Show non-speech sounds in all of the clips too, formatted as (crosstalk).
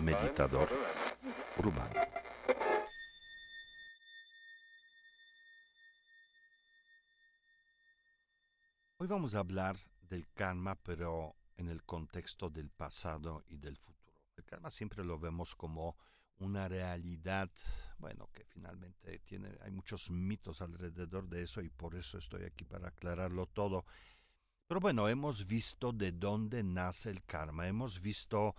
Meditador urbano. Hoy vamos a hablar del karma, pero en el contexto del pasado y del futuro. El karma siempre lo vemos como una realidad, bueno, que finalmente tiene, hay muchos mitos alrededor de eso y por eso estoy aquí para aclararlo todo. Pero bueno, hemos visto de dónde nace el karma, hemos visto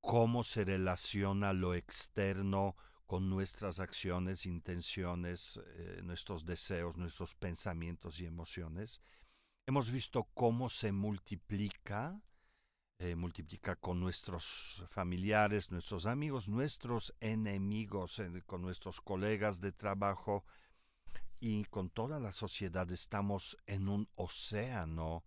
cómo se relaciona lo externo con nuestras acciones, intenciones, eh, nuestros deseos, nuestros pensamientos y emociones. Hemos visto cómo se multiplica eh, multiplica con nuestros familiares, nuestros amigos, nuestros enemigos, eh, con nuestros colegas de trabajo y con toda la sociedad. Estamos en un océano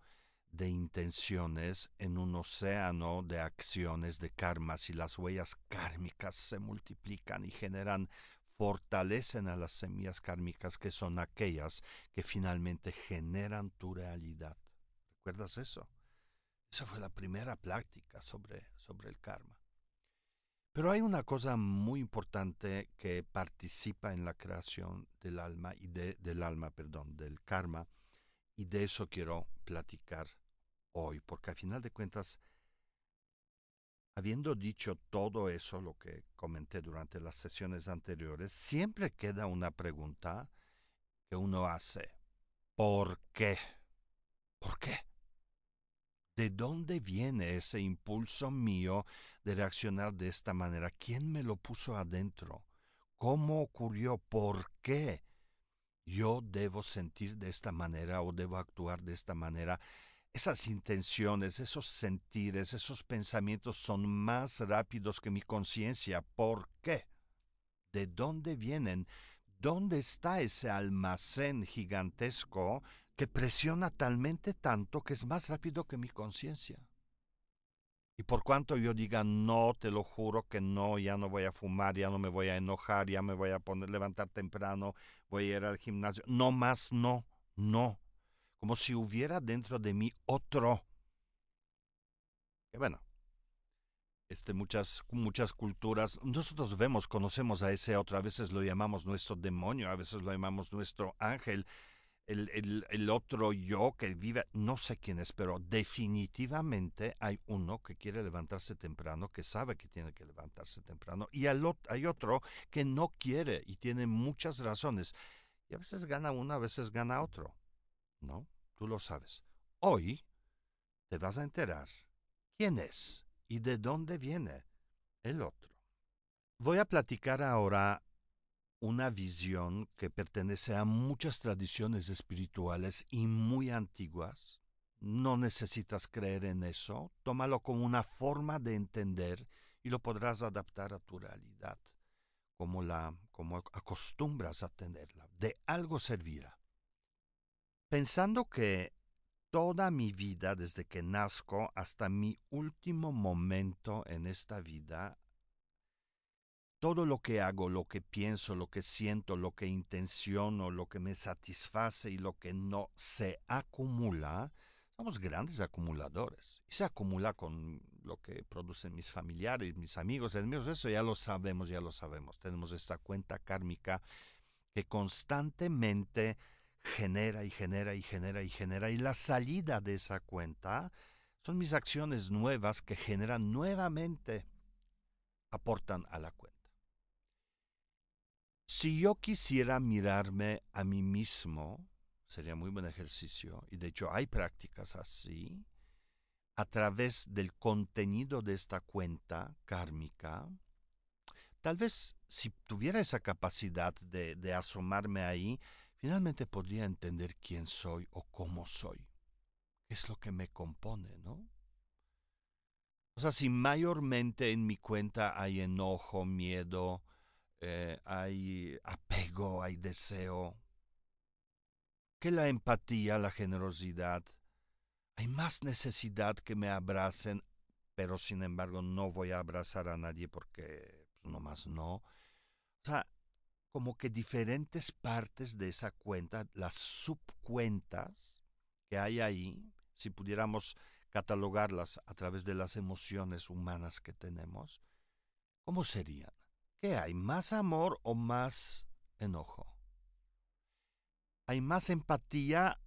de intenciones, en un océano de acciones, de karmas y las huellas kármicas se multiplican y generan fortalecen a las semillas kármicas que son aquellas que finalmente generan tu realidad. ¿Recuerdas eso? Esa fue la primera práctica sobre, sobre el karma. Pero hay una cosa muy importante que participa en la creación del alma y de, del alma, perdón, del karma, y de eso quiero platicar hoy, porque al final de cuentas, habiendo dicho todo eso, lo que comenté durante las sesiones anteriores, siempre queda una pregunta que uno hace. ¿Por qué? ¿Por qué? ¿De dónde viene ese impulso mío de reaccionar de esta manera? ¿Quién me lo puso adentro? ¿Cómo ocurrió? ¿Por qué? Yo debo sentir de esta manera o debo actuar de esta manera. Esas intenciones, esos sentires, esos pensamientos son más rápidos que mi conciencia. ¿Por qué? ¿De dónde vienen? ¿Dónde está ese almacén gigantesco que presiona talmente tanto que es más rápido que mi conciencia. Y por cuanto yo diga no, te lo juro que no, ya no voy a fumar, ya no me voy a enojar, ya me voy a poner levantar temprano, voy a ir al gimnasio, no más no, no, como si hubiera dentro de mí otro. Que bueno, este, muchas, muchas culturas, nosotros vemos, conocemos a ese otro, a veces lo llamamos nuestro demonio, a veces lo llamamos nuestro ángel, el, otro yo que vive, no sé quién es, pero definitivamente hay uno que quiere levantarse temprano, que sabe que tiene que levantarse temprano, y hay otro que no quiere y tiene muchas razones. Y a veces gana uno, a veces gana otro. ¿No? Tú lo sabes. Hoy te vas a enterar quién es y de dónde viene el otro. Voy a platicar ahora una visión que pertenece a muchas tradiciones espirituales y muy antiguas. No necesitas creer en eso, tómalo como una forma de entender y lo podrás adaptar a tu realidad, como la como acostumbras a tenerla. De algo servirá. Pensando que toda mi vida desde que nazco hasta mi último momento en esta vida todo lo que hago, lo que pienso, lo que siento, lo que intenciono, lo que me satisface y lo que no se acumula, somos grandes acumuladores. Y se acumula con lo que producen mis familiares, mis amigos, enemigos, eso ya lo sabemos, ya lo sabemos. Tenemos esta cuenta kármica que constantemente genera y genera y genera y genera. Y la salida de esa cuenta son mis acciones nuevas que generan nuevamente, aportan a la cuenta. Si yo quisiera mirarme a mí mismo, sería muy buen ejercicio, y de hecho hay prácticas así, a través del contenido de esta cuenta kármica, tal vez si tuviera esa capacidad de, asomarme ahí, finalmente podría entender quién soy o cómo soy. ¿Qué es lo que me compone, no? O sea, si mayormente en mi cuenta hay enojo, miedo, eh, hay apego, hay deseo, que la empatía, la generosidad. Hay más necesidad que me abracen, pero sin embargo no voy a abrazar a nadie porque pues, más no. O sea, como que diferentes partes de esa cuenta, las subcuentas que hay ahí, si pudiéramos catalogarlas a través de las emociones humanas que tenemos, ¿cómo serían? ¿Qué hay? ¿Más amor o más enojo? ¿Hay más empatía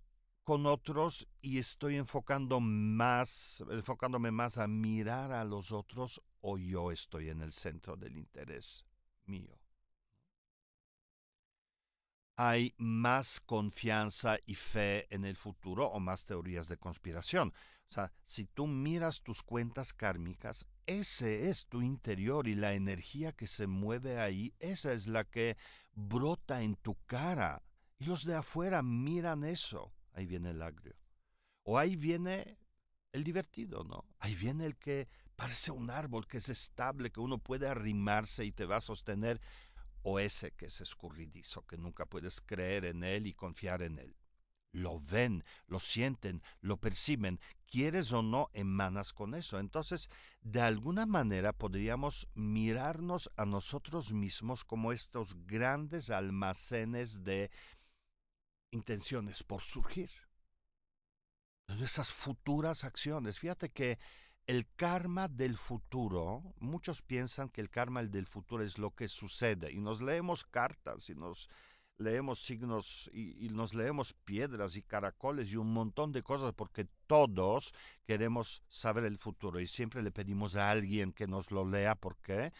con otros y estoy enfocando más, enfocándome más a mirar a los otros o yo estoy en el centro del interés mío? hay más confianza y fe en el futuro o más teorías de conspiración. O sea, si tú miras tus cuentas kármicas, ese es tu interior y la energía que se mueve ahí, esa es la que brota en tu cara. Y los de afuera miran eso. Ahí viene el agrio. O ahí viene el divertido, ¿no? Ahí viene el que parece un árbol que es estable, que uno puede arrimarse y te va a sostener o ese que es escurridizo, que nunca puedes creer en él y confiar en él. Lo ven, lo sienten, lo perciben, quieres o no, emanas con eso. Entonces, de alguna manera podríamos mirarnos a nosotros mismos como estos grandes almacenes de intenciones por surgir. De esas futuras acciones. Fíjate que el karma del futuro, muchos piensan que el karma del futuro es lo que sucede y nos leemos cartas y nos leemos signos y, nos leemos piedras y caracoles y un montón de cosas porque todos queremos saber el futuro y siempre le pedimos a alguien que nos lo lea. ¿Por qué?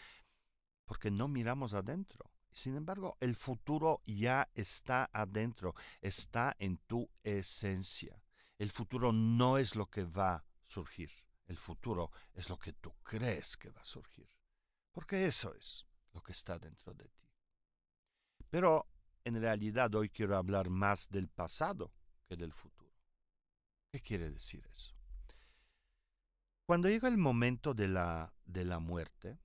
Porque no miramos adentro. Sin embargo, el futuro ya está adentro, está en tu esencia. El futuro no es lo que va a surgir. El futuro es lo que tú crees que va a surgir, porque eso es lo que está dentro de ti. Pero en realidad hoy quiero hablar más del pasado que del futuro. ¿Qué quiere decir eso? Cuando llega el momento de la, de la muerte,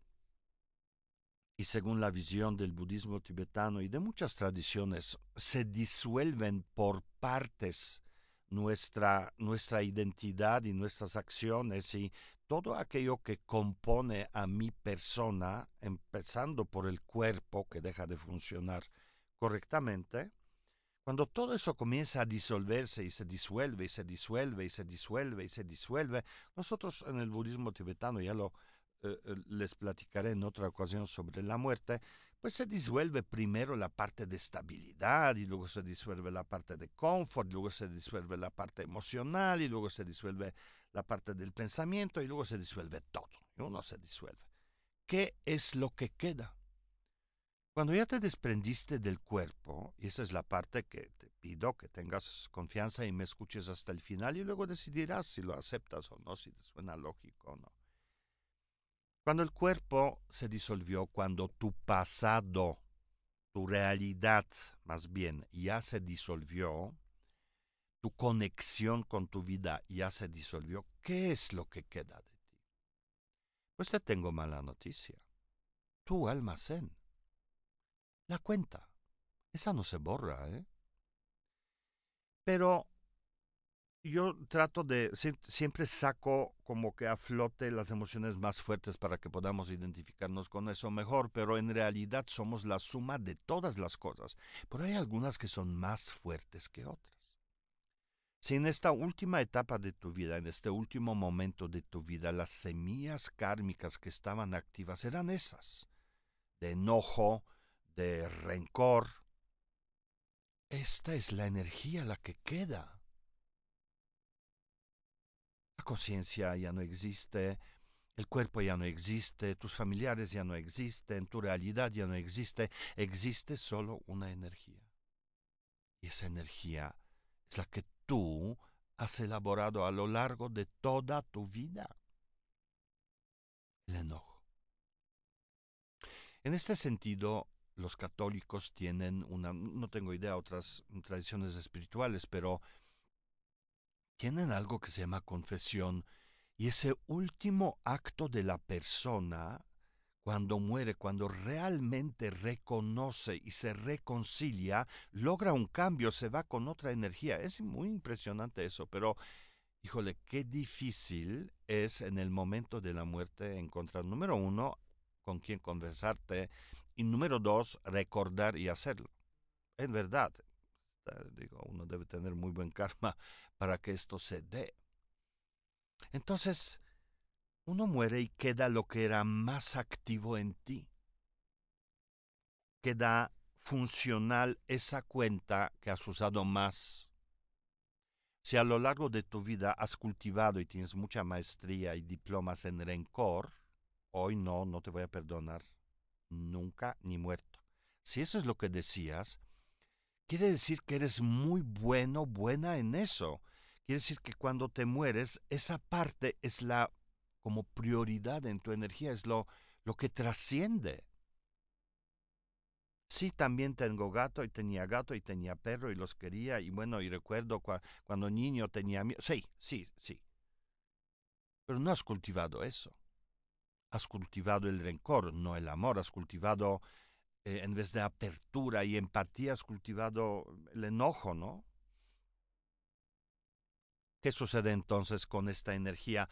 y según la visión del budismo tibetano y de muchas tradiciones, se disuelven por partes nuestra, nuestra identidad y nuestras acciones y todo aquello que compone a mi persona, empezando por el cuerpo que deja de funcionar correctamente, cuando todo eso comienza a disolverse y se disuelve y se disuelve y se disuelve y se disuelve, nosotros en el budismo tibetano, ya lo eh, eh, les platicaré en otra ocasión sobre la muerte, pues se disuelve primero la parte de estabilidad y luego se disuelve la parte de confort, luego se disuelve la parte emocional y luego se disuelve la parte del pensamiento y luego se disuelve todo. Y uno se disuelve. ¿Qué es lo que queda? Cuando ya te desprendiste del cuerpo, y esa es la parte que te pido que tengas confianza y me escuches hasta el final y luego decidirás si lo aceptas o no, si te suena lógico o no. Cuando el cuerpo se disolvió, cuando tu pasado, tu realidad más bien, ya se disolvió, tu conexión con tu vida ya se disolvió, ¿qué es lo que queda de ti? Pues te tengo mala noticia. Tu almacén. La cuenta. Esa no se borra, ¿eh? Pero yo trato de, siempre saco como que a flote las emociones más fuertes para que podamos identificarnos con eso mejor, pero en realidad somos la suma de todas las cosas, pero hay algunas que son más fuertes que otras. Si en esta última etapa de tu vida, en este último momento de tu vida, las semillas kármicas que estaban activas eran esas, de enojo, de rencor, esta es la energía la que queda la conciencia ya no existe, el cuerpo ya no existe, tus familiares ya no existen, tu realidad ya no existe, existe solo una energía. Y esa energía es la que tú has elaborado a lo largo de toda tu vida. El enojo. En este sentido, los católicos tienen una, no tengo idea, otras tradiciones espirituales, pero tienen algo que se llama confesión y ese último acto de la persona cuando muere, cuando realmente reconoce y se reconcilia, logra un cambio, se va con otra energía. Es muy impresionante eso, pero híjole, qué difícil es en el momento de la muerte encontrar, número uno, con quien conversarte y número dos, recordar y hacerlo. En verdad, digo, uno debe tener muy buen karma (laughs) para que esto se dé. Entonces, uno muere y queda lo que era más activo en ti. Queda funcional esa cuenta que has usado más. Si a lo largo de tu vida has cultivado y tienes mucha maestría y diplomas en rencor, hoy no, no te voy a perdonar, nunca ni muerto. Si eso es lo que decías, quiere decir que eres muy bueno, buena en eso. Quiere decir que cuando te mueres, esa parte es la como prioridad en tu energía, es lo, lo que trasciende. Sí, también tengo gato y tenía gato y tenía perro y los quería y bueno, y recuerdo cuando niño tenía... Sí, sí, sí. Pero no has cultivado eso. Has cultivado el rencor, no el amor. Has cultivado, eh, en vez de apertura y empatía, has cultivado el enojo, ¿no? ¿Qué sucede entonces con esta energía?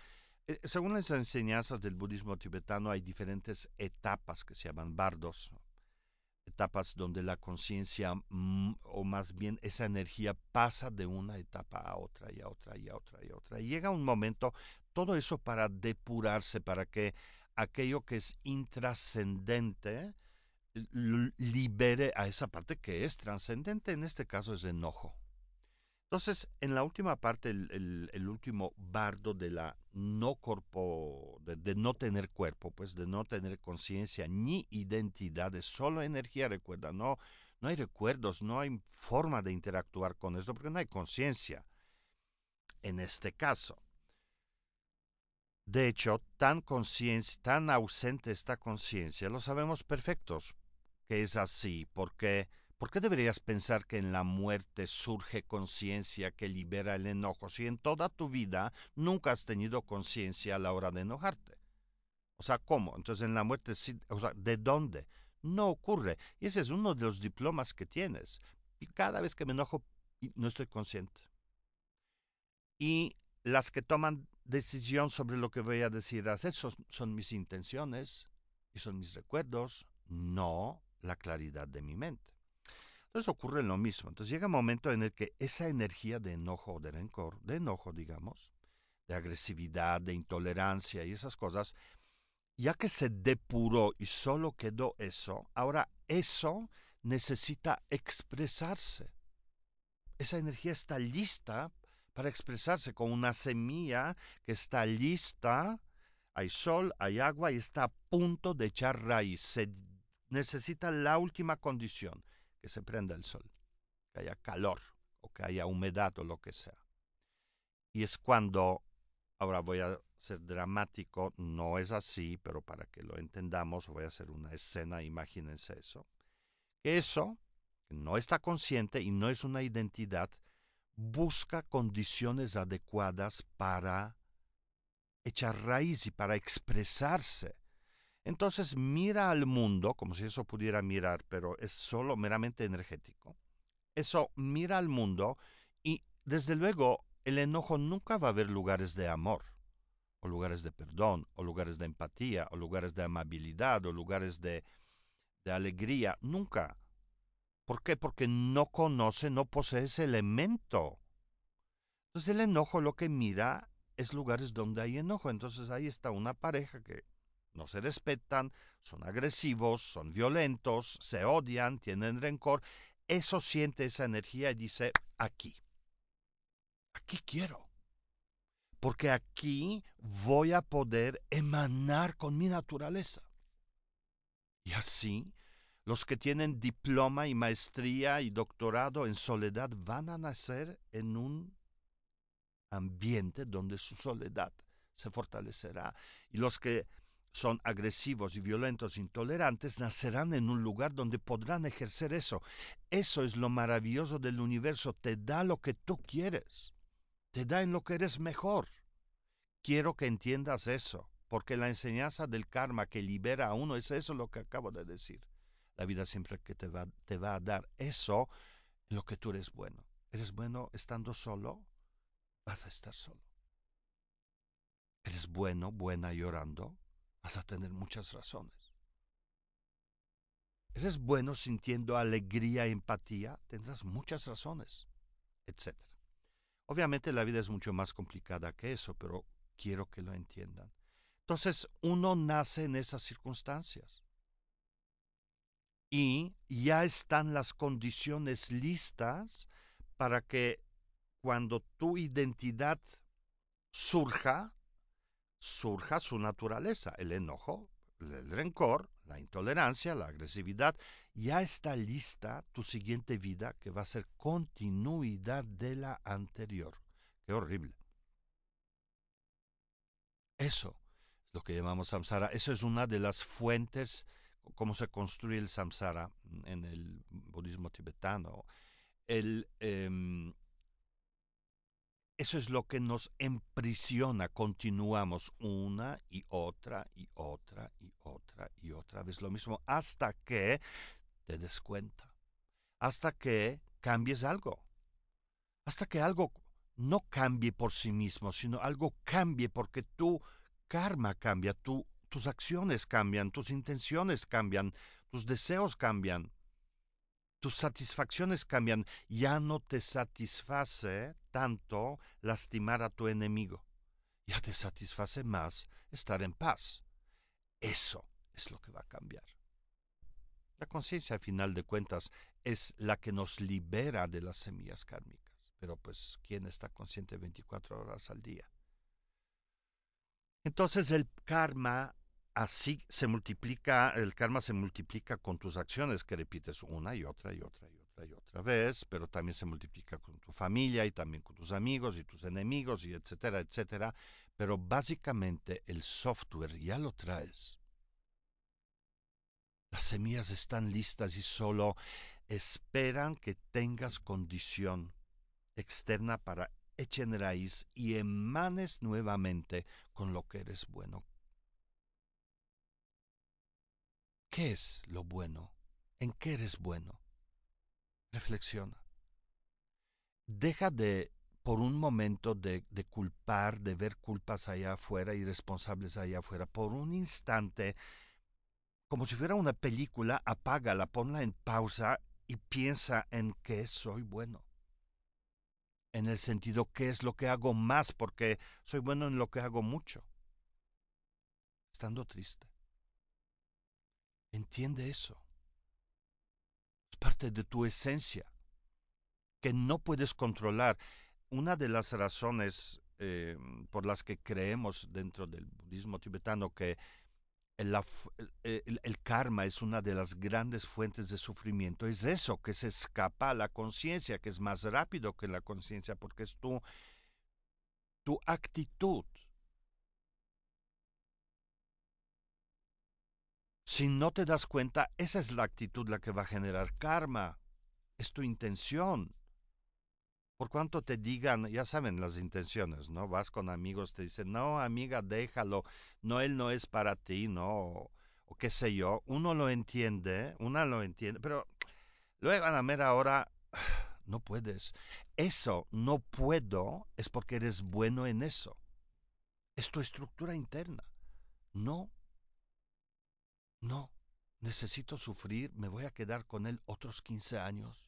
Eh, según las enseñanzas del budismo tibetano hay diferentes etapas que se llaman bardos, etapas donde la conciencia, mm, o más bien esa energía, pasa de una etapa a otra y a otra y a otra y a otra. Y llega un momento, todo eso para depurarse, para que aquello que es intrascendente libere a esa parte que es trascendente, en este caso es enojo. Entonces, en la última parte, el, último bardo de la no cuerpo, de, no tener cuerpo, pues de no tener conciencia ni identidad, es solo energía, recuerda, no, no hay recuerdos, no hay forma de interactuar con esto porque no hay conciencia. En este caso. De hecho, tan, tan ausente esta conciencia, lo sabemos perfectos que es así, porque ¿Por qué deberías pensar que en la muerte surge conciencia que libera el enojo si en toda tu vida nunca has tenido conciencia a la hora de enojarte? O sea, ¿cómo? Entonces en la muerte, o sea, ¿de dónde? No ocurre. Y ese es uno de los diplomas que tienes. Y cada vez que me enojo, no estoy consciente. Y las que toman decisión sobre lo que voy a decir hacer son, son mis intenciones y son mis recuerdos, no la claridad de mi mente. Entonces ocurre lo mismo. Entonces llega un momento en el que esa energía de enojo, de rencor, de enojo, digamos, de agresividad, de intolerancia y esas cosas, ya que se depuró y solo quedó eso, ahora eso necesita expresarse. Esa energía está lista para expresarse con una semilla que está lista, hay sol, hay agua y está a punto de echar raíz. Se necesita la última condición, que se prenda el sol, que haya calor o que haya humedad o lo que sea. Y es cuando, ahora voy a ser dramático, no es así, pero para que lo entendamos voy a hacer una escena, imagínense eso. Eso, no está consciente y no es una identidad, busca condiciones adecuadas para echar raíz y para expresarse entonces mira al mundo como si eso pudiera mirar, pero es solo meramente energético. Eso mira al mundo y desde luego el enojo nunca va a haber lugares de amor, o lugares de perdón, o lugares de empatía, o lugares de amabilidad, o lugares de, de alegría, nunca. ¿Por qué? Porque no conoce, no posee ese elemento. Entonces el enojo lo que mira es lugares donde hay enojo. Entonces ahí está una pareja que no se respetan, son agresivos, son violentos, se odian, tienen rencor. Eso siente esa energía y dice, aquí, aquí quiero. Porque aquí voy a poder emanar con mi naturaleza. Y así, los que tienen diploma y maestría y doctorado en soledad van a nacer en un ambiente donde su soledad se fortalecerá. Y los que son agresivos y violentos, intolerantes, nacerán en un lugar donde podrán ejercer eso. Eso es lo maravilloso del universo. Te da lo que tú quieres. Te da en lo que eres mejor. Quiero que entiendas eso, porque la enseñanza del karma que libera a uno es eso lo que acabo de decir. La vida siempre que te va, te va a dar eso en lo que tú eres bueno. ¿Eres bueno estando solo? Vas a estar solo. ¿Eres bueno, buena llorando? vas a tener muchas razones. Eres bueno sintiendo alegría, empatía, tendrás muchas razones, etc. Obviamente la vida es mucho más complicada que eso, pero quiero que lo entiendan. Entonces uno nace en esas circunstancias. Y ya están las condiciones listas para que cuando tu identidad surja, surja su naturaleza, el enojo, el rencor, la intolerancia, la agresividad, ya está lista tu siguiente vida que va a ser continuidad de la anterior. Qué horrible. Eso es lo que llamamos samsara. Eso es una de las fuentes, cómo se construye el samsara en el budismo tibetano. Em, eso es lo que nos emprisiona. Continuamos una y otra y otra y otra y otra vez lo mismo hasta que te des cuenta. Hasta que cambies algo. Hasta que algo no cambie por sí mismo, sino algo cambie porque tu karma cambia, tus acciones cambian, tus intenciones cambian, tus deseos cambian tus satisfacciones cambian. Ya no te satisface tanto lastimar a tu enemigo. Ya te satisface más estar en paz. Eso es lo que va a cambiar. La conciencia, al final de cuentas, es la que nos libera de las semillas kármicas. Pero pues, ¿quién está consciente 24 horas al día? Entonces el karma así se multiplica, el karma se multiplica con tus acciones que repites una y otra y otra y otra y otra vez, pero también se multiplica con tu familia y también con tus amigos y tus enemigos y etcétera, etcétera. Pero básicamente el software ya lo traes. Las semillas están listas y solo esperan que tengas condición externa para echen raíz y emanes nuevamente con lo que eres bueno ¿Qué es lo bueno? ¿En qué eres bueno? Reflexiona. Deja de, por un momento, de, de, culpar, de ver culpas allá afuera y responsables allá afuera. Por un instante, como si fuera una película, apágala, ponla en pausa y piensa en qué soy bueno. En el sentido, qué es lo que hago más, porque soy bueno en lo que hago mucho. Estando triste Entiende eso. Es parte de tu esencia que no puedes controlar. Una de las razones eh, por las que creemos dentro del budismo tibetano que el, el, karma es una de las grandes fuentes de sufrimiento. Es eso, que se escapa a la conciencia, que es más rápido que la conciencia, porque es tu, tu actitud Si no te das cuenta, esa es la actitud la que va a generar karma. Es tu intención. Por cuanto te digan, ya saben las intenciones, ¿no? Vas con amigos, te dicen, no, amiga, déjalo, no, él no es para ti, ¿no? O, qué sé yo. Uno lo entiende, una lo entiende, pero luego a la mera hora, (sighs) no puedes. Eso, no puedo, es porque eres bueno en eso. Es tu estructura interna. No no, necesito sufrir, me voy a quedar con él otros 15 años.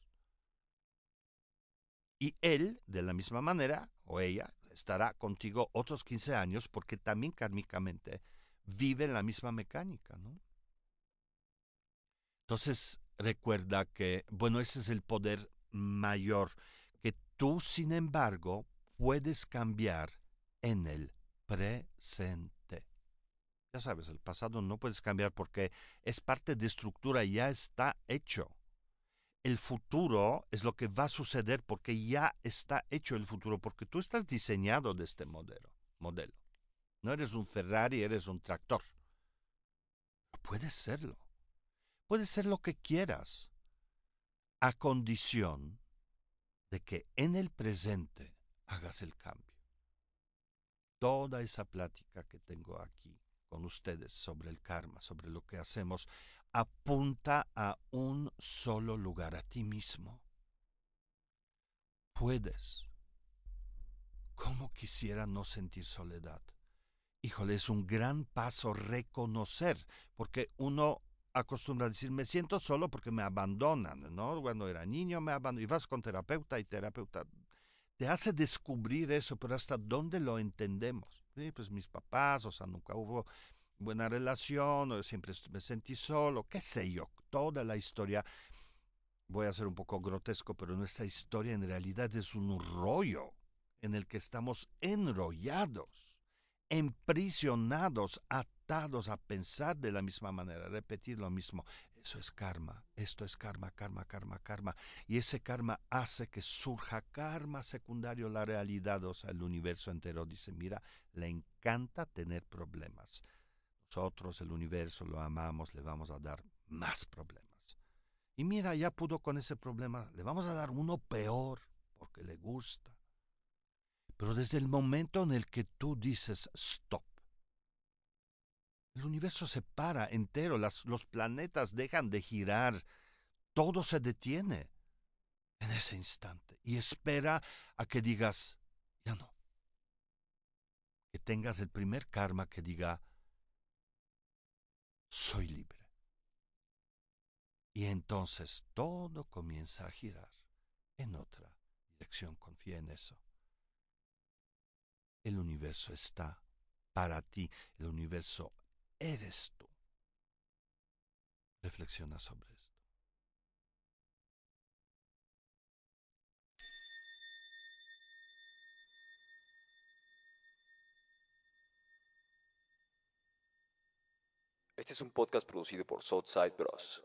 Y él, de la misma manera, o ella, estará contigo otros 15 años porque también kármicamente vive en la misma mecánica, ¿no? Entonces, recuerda que, bueno, ese es el poder mayor, que tú, sin embargo, puedes cambiar en el presente. Ya sabes, el pasado no puedes cambiar porque es parte de estructura, ya está hecho. El futuro es lo que va a suceder porque ya está hecho el futuro, porque tú estás diseñado de este modelo. modelo. No eres un Ferrari, eres un tractor. Puedes serlo. Puedes ser lo que quieras, a condición de que en el presente hagas el cambio. Toda esa plática que tengo aquí con ustedes sobre el karma, sobre lo que hacemos, apunta a un solo lugar, a ti mismo. Puedes. ¿Cómo quisiera no sentir soledad? Híjole, es un gran paso reconocer, porque uno acostumbra a decir, me siento solo porque me abandonan, ¿no? Cuando era niño me abandonan, y vas con terapeuta y terapeuta te hace descubrir eso, pero hasta dónde lo entendemos. Sí, pues mis papás, o sea, nunca hubo buena relación, o siempre me sentí solo, qué sé yo, toda la historia. Voy a ser un poco grotesco, pero nuestra historia en realidad es un rollo en el que estamos enrollados, emprisionados, atados a pensar de la misma manera, repetir lo mismo. Eso es karma, esto es karma, karma, karma, karma. Y ese karma hace que surja karma secundario, la realidad, o sea, el universo entero dice, mira, le encanta tener problemas. Nosotros, el universo, lo amamos, le vamos a dar más problemas. Y mira, ya pudo con ese problema, le vamos a dar uno peor, porque le gusta. Pero desde el momento en el que tú dices stop, el universo se para entero, los planetas dejan de girar, todo se detiene en ese instante y espera a que digas, ya no. Que tengas el primer karma que diga, soy libre. Y entonces todo comienza a girar en otra dirección, confía en eso. El universo está para ti, el universo eres tú. Reflexiona sobre esto. Este es un podcast producido por Southside Bros.